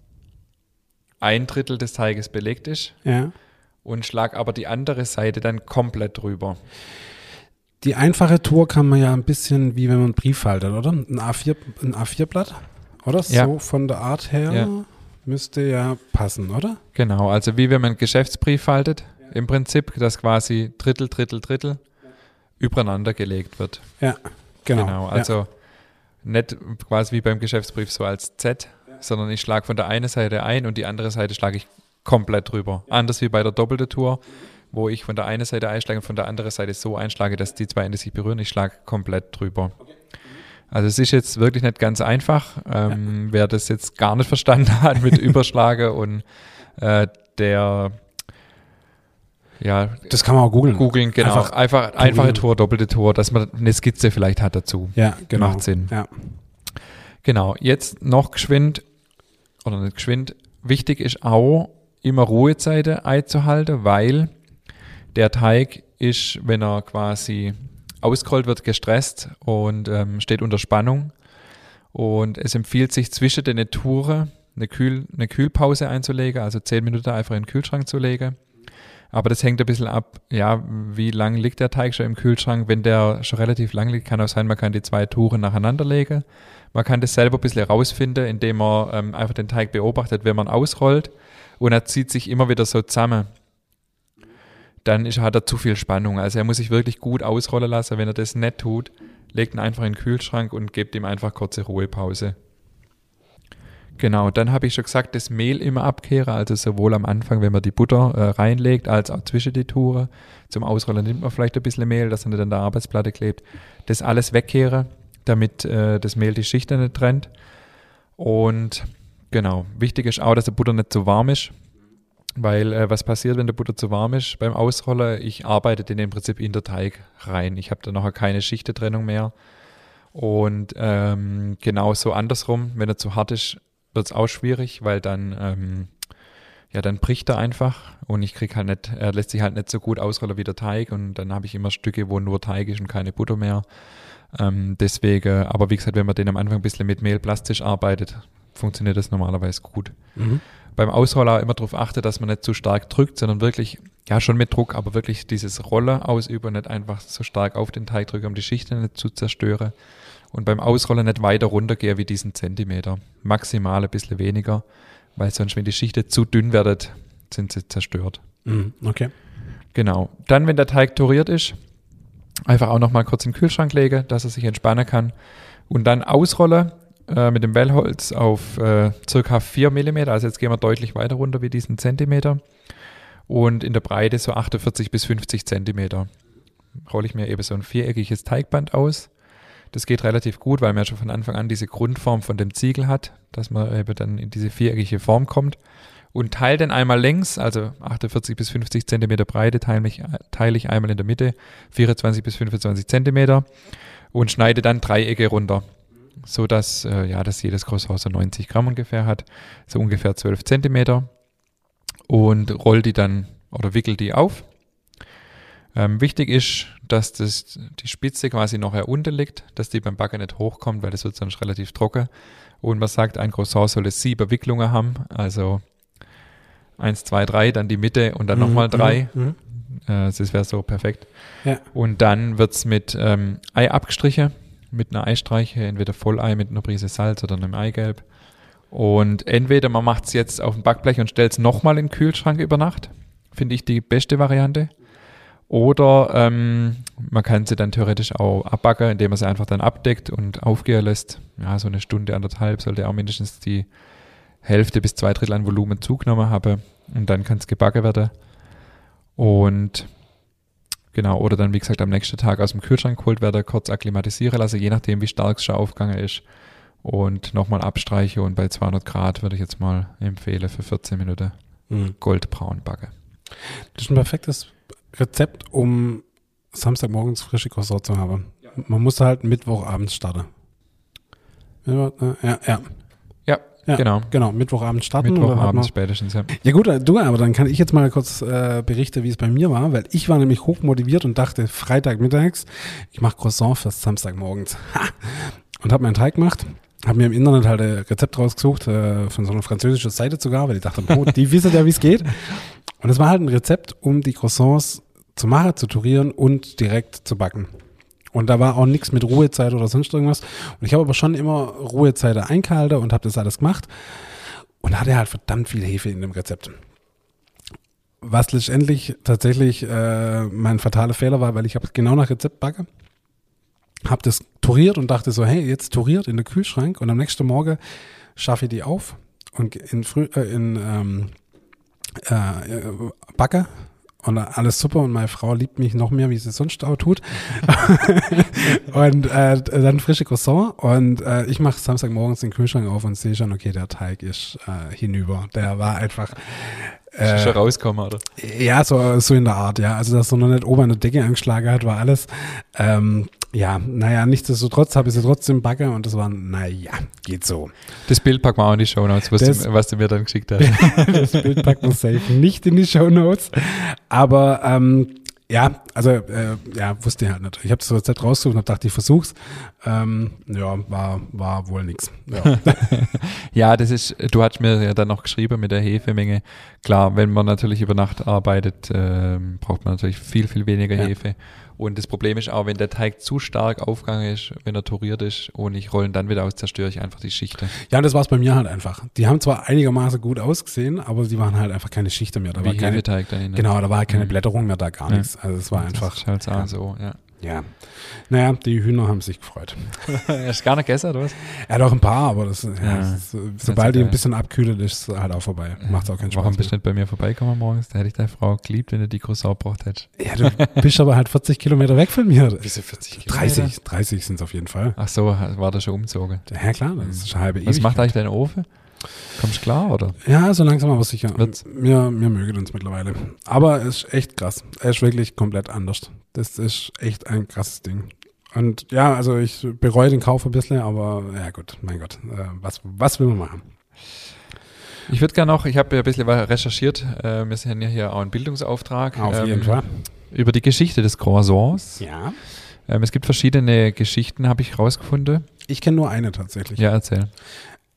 ein Drittel des Teiges belegt ist Ja. Und schlag aber die andere Seite dann komplett drüber. Die einfache Tour kann man ja ein bisschen wie wenn man einen Brief faltet, oder? Ein A4, ein A4-Blatt, oder? Ja. So von der Art her Ja. müsste ja passen, oder? Genau, also wie wenn man einen Geschäftsbrief faltet, im Prinzip, dass quasi Drittel, Drittel, Drittel übereinander gelegt wird. Ja, genau. Genau, ja. also nicht quasi wie beim Geschäftsbrief so als Z, sondern ich schlage von der einen Seite ein und die andere Seite schlage ich komplett drüber. Anders wie bei der doppelten Tour, wo ich von der einen Seite einschlage und von der anderen Seite so einschlage, dass die zwei Ende sich berühren. Ich schlage komplett drüber. Also es ist jetzt wirklich nicht ganz einfach. Ähm, Wer das jetzt gar nicht verstanden hat mit Überschlage und äh, der ja, Das kann man auch googeln. googeln, genau. Einfach Einfach, einfache. Tour, doppelte Tour, dass man eine Skizze vielleicht hat dazu. Ja, genau. Macht Sinn. Ja. Genau, jetzt noch geschwind oder nicht geschwind. Wichtig ist auch, immer Ruhezeiten einzuhalten, weil der Teig ist, wenn er quasi ausgerollt wird, gestresst und ähm, steht unter Spannung. Und es empfiehlt sich zwischen den Touren eine, Kühl, eine Kühlpause einzulegen, also zehn Minuten einfach in den Kühlschrank zu legen. Aber das hängt ein bisschen ab, ja, wie lang liegt der Teig schon im Kühlschrank. Wenn der schon relativ lang liegt, kann auch sein, man kann die zwei Touren nacheinander legen. Man kann das selber ein bisschen rausfinden, indem man ähm, einfach den Teig beobachtet, wenn man ausrollt. Und er zieht sich immer wieder so zusammen. Dann ist, hat er zu viel Spannung. Also er muss sich wirklich gut ausrollen lassen. Wenn er das nicht tut, legt ihn einfach in den Kühlschrank und gebt ihm einfach kurze Ruhepause. Genau, dann habe ich schon gesagt, das Mehl immer abkehren, also sowohl am Anfang, wenn man die Butter äh, reinlegt, als auch zwischen die Touren. Zum Ausrollen nimmt man vielleicht ein bisschen Mehl, dass er nicht an der Arbeitsplatte klebt. Das alles wegkehren, damit äh, das Mehl die Schichten nicht trennt. Und genau, wichtig ist auch, dass die Butter nicht zu warm ist, weil äh, was passiert, wenn die Butter zu warm ist beim Ausrollen? Ich arbeite den im Prinzip in der Teig rein. Ich habe dann nachher keine Schichtetrennung mehr. Und ähm, genauso andersrum, wenn er zu hart ist, wird es auch schwierig, weil dann, ähm, ja, dann bricht er einfach und ich krieg halt nicht, er lässt sich halt nicht so gut ausrollen wie der Teig und dann habe ich immer Stücke, wo nur Teig ist und keine Butter mehr. Ähm, deswegen, aber wie gesagt, wenn man den am Anfang ein bisschen mit Mehl plastisch arbeitet, funktioniert das normalerweise gut. Mhm. Beim Ausroller immer darauf achte, dass man nicht zu stark drückt, sondern wirklich, ja schon mit Druck, aber wirklich dieses Roller ausüben, nicht einfach so stark auf den Teig drücken, um die Schichten nicht zu zerstören und beim Ausrollen nicht weiter runtergehe wie diesen Zentimeter. Maximal ein bisschen weniger, weil sonst, wenn die Schichten zu dünn werden, sind sie zerstört. Mhm, okay. Genau. Dann, wenn der Teig toriert ist, einfach auch nochmal kurz in den Kühlschrank legen, dass er sich entspannen kann. Und dann ausrollen äh, mit dem Wellholz auf äh, circa 4 mm. Also jetzt gehen wir deutlich weiter runter wie diesen Zentimeter. Und in der Breite so 48 bis 50 Zentimeter. Rolle ich mir eben so ein viereckiges Teigband aus das geht relativ gut, weil man ja schon von Anfang an diese Grundform von dem Ziegel hat, dass man eben dann in diese viereckige Form kommt. Und teile den einmal längs, also 48 bis 50 Zentimeter Breite, teile ich, teile ich einmal in der Mitte, 24 bis 25 Zentimeter und schneide dann Dreiecke runter, so dass, äh, ja, dass jedes Croissant so 90 Gramm ungefähr hat, so ungefähr 12 Zentimeter und roll die dann oder wickel die auf ähm, wichtig ist, dass das, die Spitze quasi nachher unten liegt, dass die beim Backen nicht hochkommt, weil das wird sonst relativ trocken. Und man sagt, ein Croissant soll sieben Wicklungen haben, also eins, zwei, drei, dann die Mitte und dann mhm, nochmal drei. Mhm, mhm. Äh, das wäre so perfekt. Ja. Und dann wird es mit ähm, Ei abgestrichen, mit einer Eistreiche, entweder Vollei mit einer Prise Salz oder einem Eigelb. Und entweder man macht es jetzt auf dem Backblech und stellt es nochmal in den Kühlschrank über Nacht. Finde ich die beste Variante. Oder ähm, man kann sie dann theoretisch auch abbacken, indem man sie einfach dann abdeckt und aufgehen lässt. Ja, so eine Stunde, anderthalb sollte auch mindestens die Hälfte bis zwei Drittel an Volumen zugenommen haben. Und dann kann es gebacken werden. Und genau, oder dann, wie gesagt, am nächsten Tag aus dem Kühlschrank geholt werden, kurz akklimatisieren lassen, je nachdem, wie stark es schon aufgegangen ist. Und nochmal abstreiche und bei 200 Grad würde ich jetzt mal empfehlen für 14 Minuten mhm. goldbraun backen. Das ist ein perfektes Rezept, um Samstagmorgens frische Croissant zu haben. Ja. Man muss halt Mittwochabends starten. Ja, ja. Ja, ja genau. Genau, Mittwochabend starten. Mittwochabend spätestens, ja. Ja gut, du, aber dann kann ich jetzt mal kurz äh, berichten, wie es bei mir war, weil ich war nämlich hochmotiviert und dachte, Freitagmittags, ich mache Croissant fürs Samstagmorgens. und habe meinen Teig gemacht. Habe mir im Internet halt ein Rezept rausgesucht, äh, von so einer französischen Seite sogar, weil ich dachte, oh, die wissen ja, wie es geht. Und es war halt ein Rezept, um die Croissants zu machen, zu turieren und direkt zu backen. Und da war auch nichts mit Ruhezeit oder sonst irgendwas. Und ich habe aber schon immer Ruhezeit eingehalten und habe das alles gemacht. Und hatte halt verdammt viel Hefe in dem Rezept. Was letztendlich tatsächlich äh, mein fataler Fehler war, weil ich habe genau nach Rezept backe. Habe das turiert und dachte so, hey, jetzt turiert in den Kühlschrank und am nächsten Morgen schaffe ich die auf und in, früh, äh, in ähm, äh, backe und alles super und meine Frau liebt mich noch mehr, wie sie sonst auch tut. und äh, dann frische Croissant und äh, ich mache Samstagmorgens den Kühlschrank auf und sehe schon, okay, der Teig ist äh, hinüber. Der war einfach äh, schon rauskommen, oder? Ja, so, so in der Art, ja. Also, dass er noch nicht oben an der Decke angeschlagen hat, war alles. Ähm, ja, naja, nichtsdestotrotz habe ich sie trotzdem backe und das war, naja, geht so. Das Bild packen wir auch in die Show Notes, was, Das- du, was du mir dann geschickt hast. das Bild packt man safe nicht in die Show Notes. Aber ähm, ja, also äh, ja, wusste ich halt nicht. Ich habe das Rezept rausgesucht und hab gedacht, ich versuch's. Ähm, ja, war, war wohl nix. Ja. Ja, das ist, du hast mir ja dann noch geschrieben mit der Hefemenge. Klar, wenn man natürlich über Nacht arbeitet, ähm, braucht man natürlich viel, viel weniger Ja. Hefe. Und das Problem ist auch, wenn der Teig zu stark aufgegangen ist, wenn er turiert ist und ich rollen dann wieder aus, zerstöre ich einfach die Schichten. ja, und das war's bei mir halt einfach. Die haben zwar einigermaßen gut ausgesehen, aber sie waren halt einfach keine Schichten mehr. Da war Wie keine, Hefeteig dahin. genau, da war halt keine Mhm. Blätterung mehr da, gar Ja. nichts. Also es war Das einfach, ist halt ja. so, ja. Ja. Naja, die Hühner haben sich gefreut. Hast du gar nicht gegessen, oder was? Ja, doch ein paar, aber das, ja, Ja. das ist, sobald die ein bisschen abkühlt, ist es halt auch vorbei. Macht auch keinen Spaß. Warum bist du nicht bei mir vorbeikommen morgens? Da hätte ich deine Frau geliebt, wenn du die Croissant gebraucht hättest. Ja, du bist aber halt 40 Kilometer weg von mir. Wieso 40 30, 30 sind es auf jeden Fall. Ach so, war das schon umgezogen. Ja, klar, das ist eine halbe Was macht Ewigkeit. eigentlich dein Ofen? Kommst du klar, oder? Ja, so langsam aber sicher. Wird's? Mir, mir mögen uns mittlerweile. Aber es ist echt krass. Er ist wirklich komplett anders. Das ist echt ein krasses Ding. Und ja, also ich bereue den Kauf ein bisschen, aber ja gut, mein Gott, äh, was, was will man machen? Ich würde gerne noch, ich habe ja ein bisschen recherchiert, äh, wir sind ja hier auch ein Bildungsauftrag. Auf ähm, jeden Fall. Über die Geschichte des Croissants. Ja. Ähm, es gibt verschiedene Geschichten, habe ich rausgefunden. Ich kenne nur eine tatsächlich. Ja, erzähl.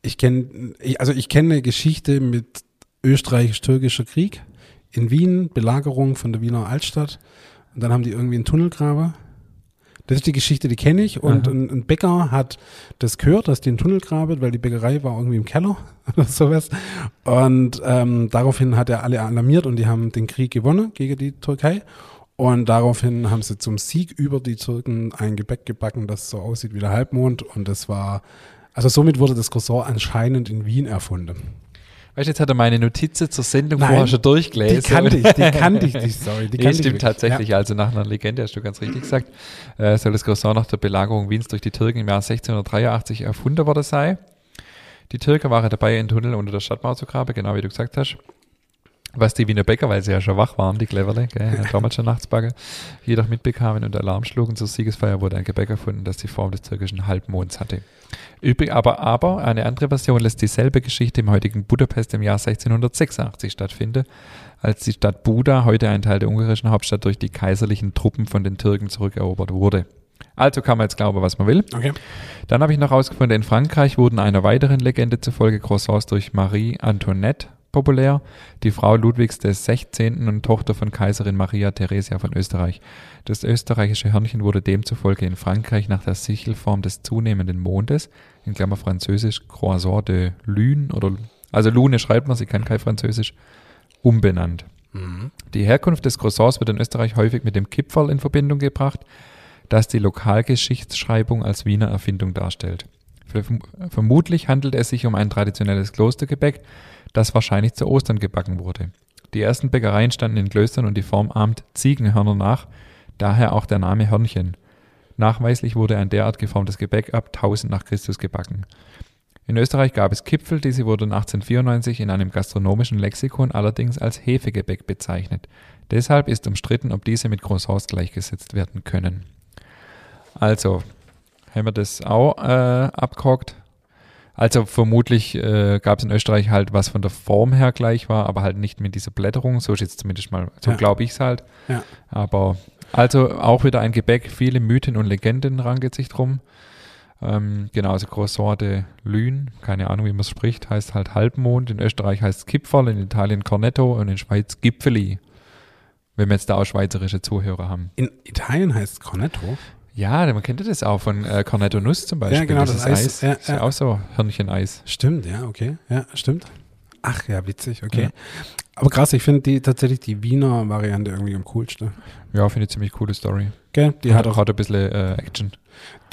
Ich kenne, also ich kenne eine Geschichte mit österreichisch-türkischer Krieg in Wien, Belagerung von der Wiener Altstadt. Und dann haben die irgendwie einen Tunnelgraber. Das ist die Geschichte, die kenne ich. Und ein, ein Bäcker hat das gehört, dass die einen Tunnel graben, weil die Bäckerei war irgendwie im Keller oder sowas. Und ähm, daraufhin hat er alle alarmiert und die haben den Krieg gewonnen gegen die Türkei. Und daraufhin haben sie zum Sieg über die Türken ein Gebäck gebacken, das so aussieht wie der Halbmond. Und das war, also somit wurde das Croissant anscheinend in Wien erfunden. Weißt du, jetzt hat er meine Notizen zur Sendung Nein, vorher schon durchgelesen. Die kannte ich, die kannte ich, die Story. Die kannte ich stimmt wirklich. tatsächlich. Also nach einer Legende, hast du ganz richtig gesagt, äh, soll das Croissant nach der Belagerung Wiens durch die Türken im Jahr 1683 erfunden worden sein. Die Türken waren dabei, einen Tunnel unter der Stadtmauer zu graben, genau wie du gesagt hast. Was die Wiener Bäcker, weil sie ja schon wach waren, die Cleverle, gell, damals schon nachts backen, jedoch mitbekamen und Alarm schlugen. Zur Siegesfeier wurde ein Gebäck erfunden, das die Form des türkischen Halbmonds hatte. Übrig, aber, aber eine andere Version lässt dieselbe Geschichte im heutigen Budapest im Jahr 1686 stattfinden, als die Stadt Buda, heute ein Teil der ungarischen Hauptstadt, durch die kaiserlichen Truppen von den Türken zurückerobert wurde. Also kann man jetzt glauben, was man will. Okay. Dann habe ich noch herausgefunden, in Frankreich wurden einer weiteren Legende zufolge Croissants durch Marie Antoinette populär, die Frau Ludwigs des 16. und Tochter von Kaiserin Maria Theresia von Österreich. Das österreichische Hörnchen wurde demzufolge in Frankreich nach der Sichelform des zunehmenden Mondes, in Klammer französisch Croissant de Lune oder also Lune schreibt man, sie kann kein Französisch, umbenannt. Mhm. Die Herkunft des Croissants wird in Österreich häufig mit dem Kipferl in Verbindung gebracht, das die Lokalgeschichtsschreibung als Wiener Erfindung darstellt. Verm- Vermutlich handelt es sich um ein traditionelles Klostergebäck, das wahrscheinlich zu Ostern gebacken wurde. Die ersten Bäckereien standen in Klöstern und die Form ahmt Ziegenhörner nach, daher auch der Name Hörnchen. Nachweislich wurde ein derart geformtes Gebäck ab 1000 nach Christus gebacken. In Österreich gab es Kipfel, diese wurden 1894 in einem gastronomischen Lexikon allerdings als Hefegebäck bezeichnet. Deshalb ist umstritten, ob diese mit Croissants gleichgesetzt werden können. Also, haben wir das auch äh, abgehakt. Also vermutlich äh, gab es in Österreich halt, was von der Form her gleich war, aber halt nicht mit dieser Blätterung. So ist jetzt zumindest mal, so Ja. glaube ich es halt. Ja. Aber also auch wieder ein Gebäck, viele Mythen und Legenden rangeht sich drum. Ähm, genau, also Croissant de Lune, keine Ahnung, wie man es spricht, heißt halt Halbmond. In Österreich heißt es Kipferl, in Italien Cornetto und in Schweiz Gipfeli. Wenn wir jetzt da auch schweizerische Zuhörer haben. In Italien heißt es Cornetto. Ja, man kennt das auch von äh, Cornetto Nuss zum Beispiel. Ja, genau, das ist Eis, ja, ist ja. auch so Hörnchen-Eis. Stimmt, ja, okay. Ja, stimmt. Ach ja, witzig, okay. Ja. Aber krass, ich finde die tatsächlich die Wiener Variante irgendwie am coolsten. Ja, finde ich ziemlich coole Story. Gell? Die hat hat auch, auch ein bisschen äh, Action.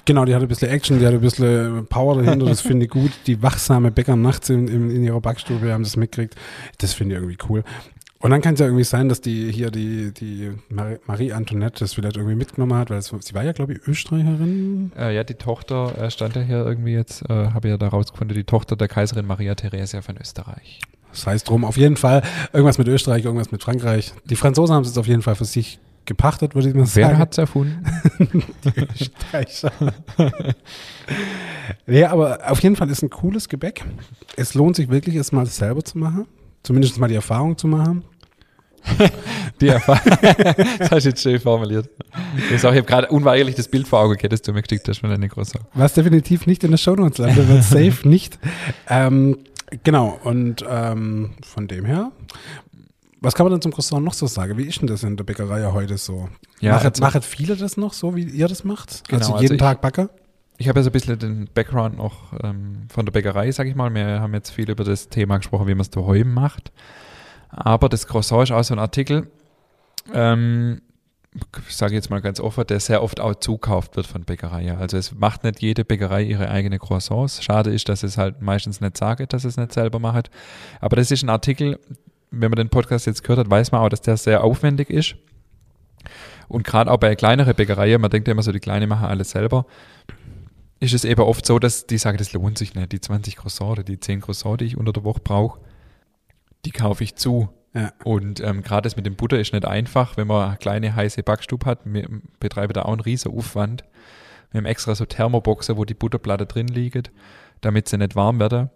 genau, die hat ein bisschen Action, die hat ein bisschen Power dahinter, das finde ich gut. Die wachsame Bäcker nachts in, in, in ihrer Backstube haben das mitgekriegt. Das finde ich irgendwie cool. Und dann kann es ja irgendwie sein, dass die hier die, die Marie, Antoinette das vielleicht irgendwie mitgenommen hat, weil es, sie war ja, glaube ich, Österreicherin. Äh, ja, die Tochter äh, stand ja hier irgendwie jetzt, äh, habe ja da rausgefunden, die Tochter der Kaiserin Maria Theresia von Österreich. Das heißt drum, auf jeden Fall irgendwas mit Österreich, irgendwas mit Frankreich. Die Franzosen haben es jetzt auf jeden Fall für sich gepachtet, würde ich mal Wer sagen. hat es erfunden? Die Österreicher. ja, aber auf jeden Fall ist ein cooles Gebäck. Es lohnt sich wirklich, es mal selber zu machen. Zumindest mal die Erfahrung zu machen. Die Erfahrung. das hast du jetzt schön formuliert. Ich, sag, ich habe gerade unweigerlich das Bild vor Augen gehabt, das du mir geschickt hast von deiner Großer. Was definitiv nicht in der Shownotes landet, wird safe nicht. Ähm, genau, und ähm, von dem her, was kann man denn zum Croissant noch so sagen? Wie ist denn das in der Bäckerei ja heute so? Ja, machet, also- machet viele das noch so, wie ihr das macht? Genau, also also jeden ich- Tag Backer? Ich habe ja so ein bisschen den Background noch ähm, von der Bäckerei, sage ich mal. Wir haben jetzt viel über das Thema gesprochen, wie man es daheim macht. Aber das Croissant ist auch so ein Artikel, ähm, ich jetzt mal ganz offen, der sehr oft auch zukauft wird von Bäckerei. Also es macht nicht jede Bäckerei ihre eigene Croissants. Schade ist, dass es halt meistens nicht sagt, dass es nicht selber macht. Aber das ist ein Artikel, wenn man den Podcast jetzt gehört hat, weiß man auch, dass der sehr aufwendig ist. Und gerade auch bei kleineren Bäckereien, man denkt ja immer so, die Kleinen machen alles selber, ist es eben oft so, dass die sagen, das lohnt sich nicht. Die 20 Croissants die 10 Croissants, die ich unter der Woche brauche, die kaufe ich zu. Ja. Und ähm, gerade das mit dem Butter ist nicht einfach, wenn man eine kleine heiße Backstube hat. Wir betreiben da auch einen riesen Aufwand. Wir haben extra so Thermoboxer, wo die Butterplatte drin liegt, damit sie nicht warm werden.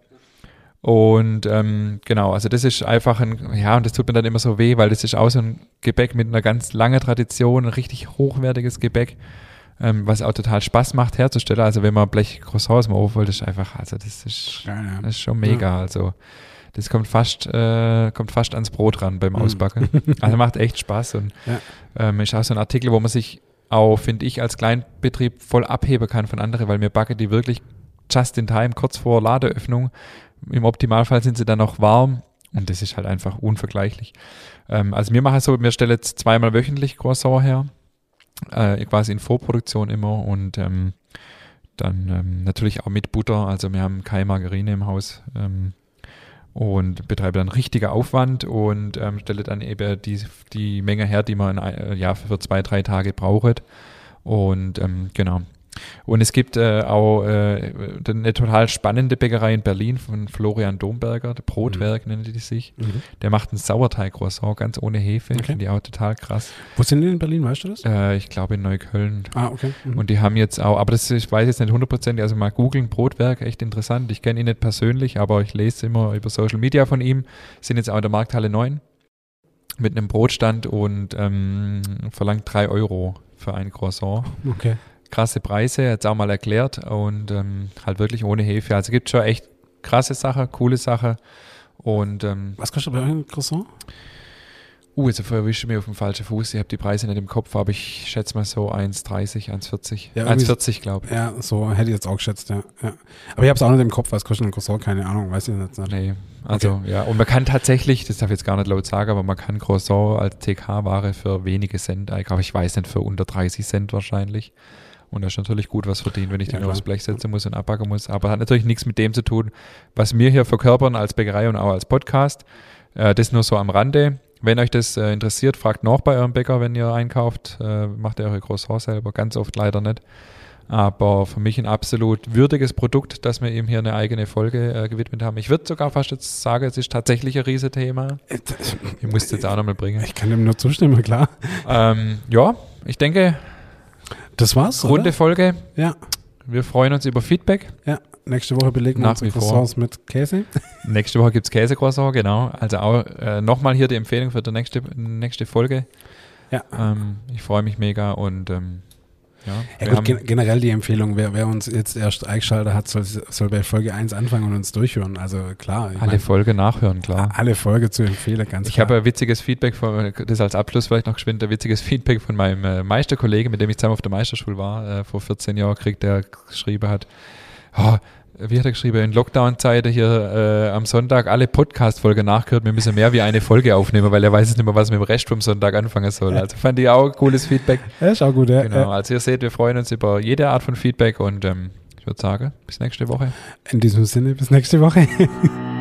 Und ähm, genau, also das ist einfach ein, ja, und das tut mir dann immer so weh, weil das ist auch so ein Gebäck mit einer ganz langen Tradition, ein richtig hochwertiges Gebäck, ähm, was auch total Spaß macht herzustellen. Also wenn man Blech Croissants mal aufholt, ist einfach, also das ist, das ist schon mega. Also das kommt fast, äh, kommt fast ans Brot ran beim Mhm. Ausbacken. Also macht echt Spaß und Ja. ähm, ist auch so ein Artikel, wo man sich auch, finde ich, als Kleinbetrieb voll abheben kann von anderen, weil wir backen die wirklich just in time, kurz vor Ladeöffnung. Im Optimalfall sind sie dann noch warm und das ist halt einfach unvergleichlich. Ähm, also wir machen es so, wir stellen jetzt zweimal wöchentlich Croissant her, äh, quasi in Vorproduktion immer und ähm, dann ähm, natürlich auch mit Butter, also wir haben keine Margarine im Haus ähm, und betreibe dann richtiger Aufwand und ähm, stelle dann eben die, die Menge her, die man in, äh, ja, für zwei, drei Tage braucht. Und ähm, genau. Und es gibt äh, auch äh, eine total spannende Bäckerei in Berlin von Florian Domberger, der Brotwerk nennt die sich. Mhm. Der macht einen Sauerteig-Croissant ganz ohne Hefe. Okay. Finde ich auch total krass. Wo sind die in Berlin, weißt du das? Äh, ich glaube in Neukölln. Ah, okay. Mhm. Und die haben jetzt auch, aber das ich weiß jetzt nicht hundertprozentig, also mal googeln, Brotwerk, echt interessant. Ich kenne ihn nicht persönlich, aber ich lese immer über Social Media von ihm. Sind jetzt auch in der Markthalle 9 mit einem Brotstand und ähm, verlangt drei Euro für ein Croissant. okay. Krasse Preise, jetzt auch mal erklärt und ähm, halt wirklich ohne Hefe. Also gibt schon echt krasse Sache, coole Sache. Und ähm, Was kostet bei ein Croissant? uh, jetzt erwische ich mich auf dem falschen Fuß. Ich habe die Preise nicht im Kopf, aber ich schätze mal so 1,30, 1,40. Ja, irgendwie- 1,40 glaube ich. Ja, so hätte ich jetzt auch geschätzt, ja. ja. Aber ich habe es auch nicht im Kopf, was kostet ein Croissant, keine Ahnung, weiß ich jetzt nicht. Nee, also ja, und man kann tatsächlich, das darf ich jetzt gar nicht laut sagen, aber man kann Croissant als TK-Ware für wenige Cent einkaufen. Ich weiß nicht, für unter 30 Cent wahrscheinlich. Und das ist natürlich gut was verdient, wenn ich Ja, den nur aufs. Blech setzen muss und abbacken muss. Aber hat natürlich nichts mit dem zu tun, was wir hier verkörpern als Bäckerei und auch als Podcast. Äh, das nur so am Rande. Wenn euch das äh, interessiert, fragt nach bei eurem Bäcker, wenn ihr einkauft. Äh, macht ihr eure Croissants selber, ganz oft leider nicht. Aber für mich ein absolut würdiges Produkt, dass wir ihm hier eine eigene Folge äh, gewidmet haben. Ich würde sogar fast jetzt sagen, es ist tatsächlich ein Riesenthema. Ich muss es jetzt auch nochmal bringen. Ich kann dem nur zustimmen, klar. Ähm, ja, ich denke, Das war's, runde oder? Folge. Ja, Wir freuen uns über Feedback. ja. Nächste Woche belegen wir unsere. Croissants mit Käse. Nächste Woche gibt es Käsecroissant, genau. Also auch äh, nochmal hier die Empfehlung für die nächste, nächste Folge. Ja. Ähm, ich freue mich mega und ähm, ja, Ja gut, gen generell die Empfehlung, wer, wer uns jetzt erst eingeschaltet hat, soll, soll bei Folge 1 anfangen und uns durchhören. Also klar, ich alle mein, Folge nachhören, klar. alle Folge zu empfehlen, ganz Ich klar. habe ein witziges Feedback von, das als Abschluss vielleicht noch geschwind, ein witziges Feedback von meinem äh, Meisterkollegen, mit dem ich zusammen auf der Meisterschule war, äh, vor 14 Jahren, kriegt, der geschrieben hat, oh, wie hat er geschrieben, in Lockdown-Zeiten hier äh, am Sonntag alle Podcast-Folgen nachgehört, wir müssen mehr wie eine Folge aufnehmen, weil er weiß jetzt nicht mehr, was mit dem Rest vom Sonntag anfangen soll. Also fand ich auch cooles Feedback. ja, ist auch gut, ja. Genau, also ihr seht, wir freuen uns über jede Art von Feedback und ähm, ich würde sagen, bis nächste Woche. In diesem Sinne, bis nächste Woche.